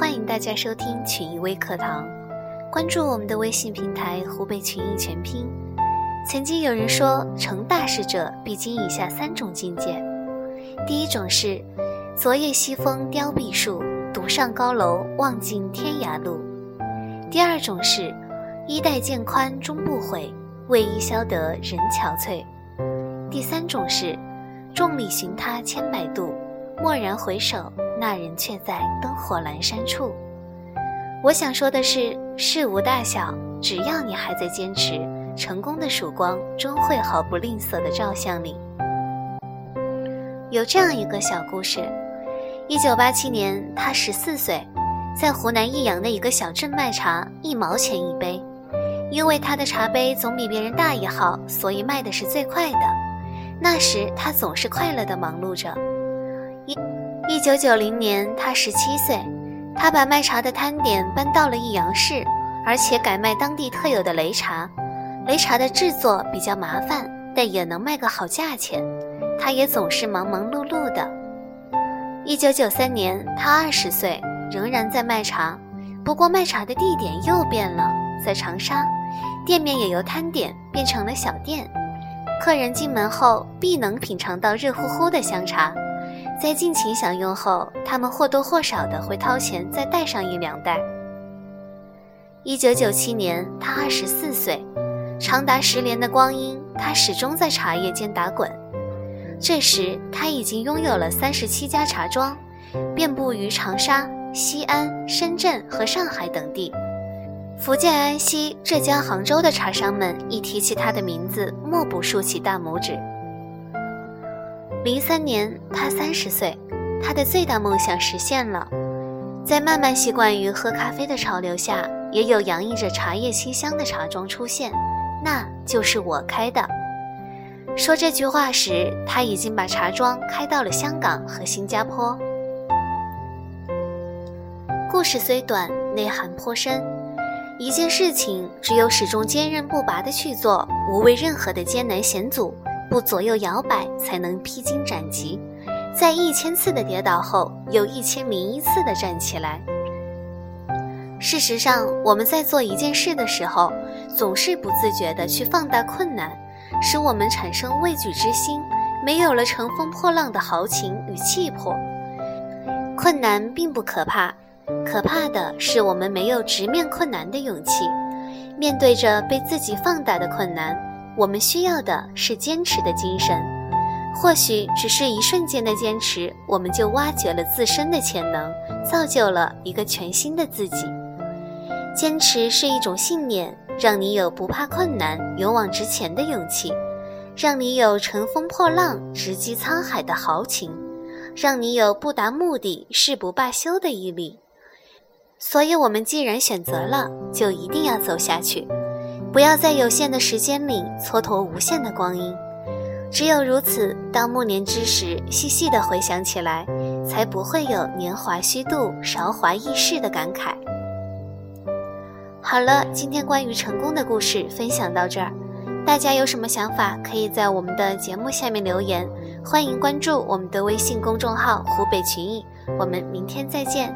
欢迎大家收听群艺微课堂，关注我们的微信平台“湖北群艺全拼”。曾经有人说，成大事者必经以下三种境界：第一种是“昨夜西风凋碧树，独上高楼望尽天涯路”；第二种是“衣带渐宽终不悔，为伊消得人憔悴”；第三种是“众里寻他千百度，蓦然回首”。那人却在灯火阑珊处。我想说的是，事无大小，只要你还在坚持，成功的曙光终会毫不吝啬地照向你。有这样一个小故事：一九八七年，他十四岁，在湖南益阳的一个小镇卖茶，一毛钱一杯。因为他的茶杯总比别人大一号，所以卖的是最快的。那时他总是快乐地忙碌着。一一九九零年，他十七岁，他把卖茶的摊点搬到了益阳市，而且改卖当地特有的擂茶。擂茶的制作比较麻烦，但也能卖个好价钱。他也总是忙忙碌碌的。一九九三年，他二十岁，仍然在卖茶，不过卖茶的地点又变了，在长沙，店面也由摊点变成了小店。客人进门后，必能品尝到热乎乎的香茶。在尽情享用后，他们或多或少的会掏钱再带上一两袋。一九九七年，他二十四岁，长达十年的光阴，他始终在茶叶间打滚。这时，他已经拥有了三十七家茶庄，遍布于长沙、西安、深圳和上海等地。福建安溪、浙江杭州的茶商们一提起他的名字，莫不竖起大拇指。零三年，他三十岁，他的最大梦想实现了。在慢慢习惯于喝咖啡的潮流下，也有洋溢着茶叶清香的茶庄出现，那就是我开的。说这句话时，他已经把茶庄开到了香港和新加坡。故事虽短，内涵颇深。一件事情，只有始终坚韧不拔地去做，无畏任何的艰难险阻。不左右摇摆，才能披荆斩棘。在一千次的跌倒后，又一千零一次的站起来。事实上，我们在做一件事的时候，总是不自觉地去放大困难，使我们产生畏惧之心，没有了乘风破浪的豪情与气魄。困难并不可怕，可怕的是我们没有直面困难的勇气。面对着被自己放大的困难。我们需要的是坚持的精神，或许只是一瞬间的坚持，我们就挖掘了自身的潜能，造就了一个全新的自己。坚持是一种信念，让你有不怕困难、勇往直前的勇气，让你有乘风破浪、直击沧海的豪情，让你有不达目的誓不罢休的毅力。所以，我们既然选择了，就一定要走下去。不要在有限的时间里蹉跎无限的光阴，只有如此，当暮年之时，细细的回想起来，才不会有年华虚度、韶华易逝的感慨。好了，今天关于成功的故事分享到这儿，大家有什么想法，可以在我们的节目下面留言，欢迎关注我们的微信公众号“湖北群艺”，我们明天再见。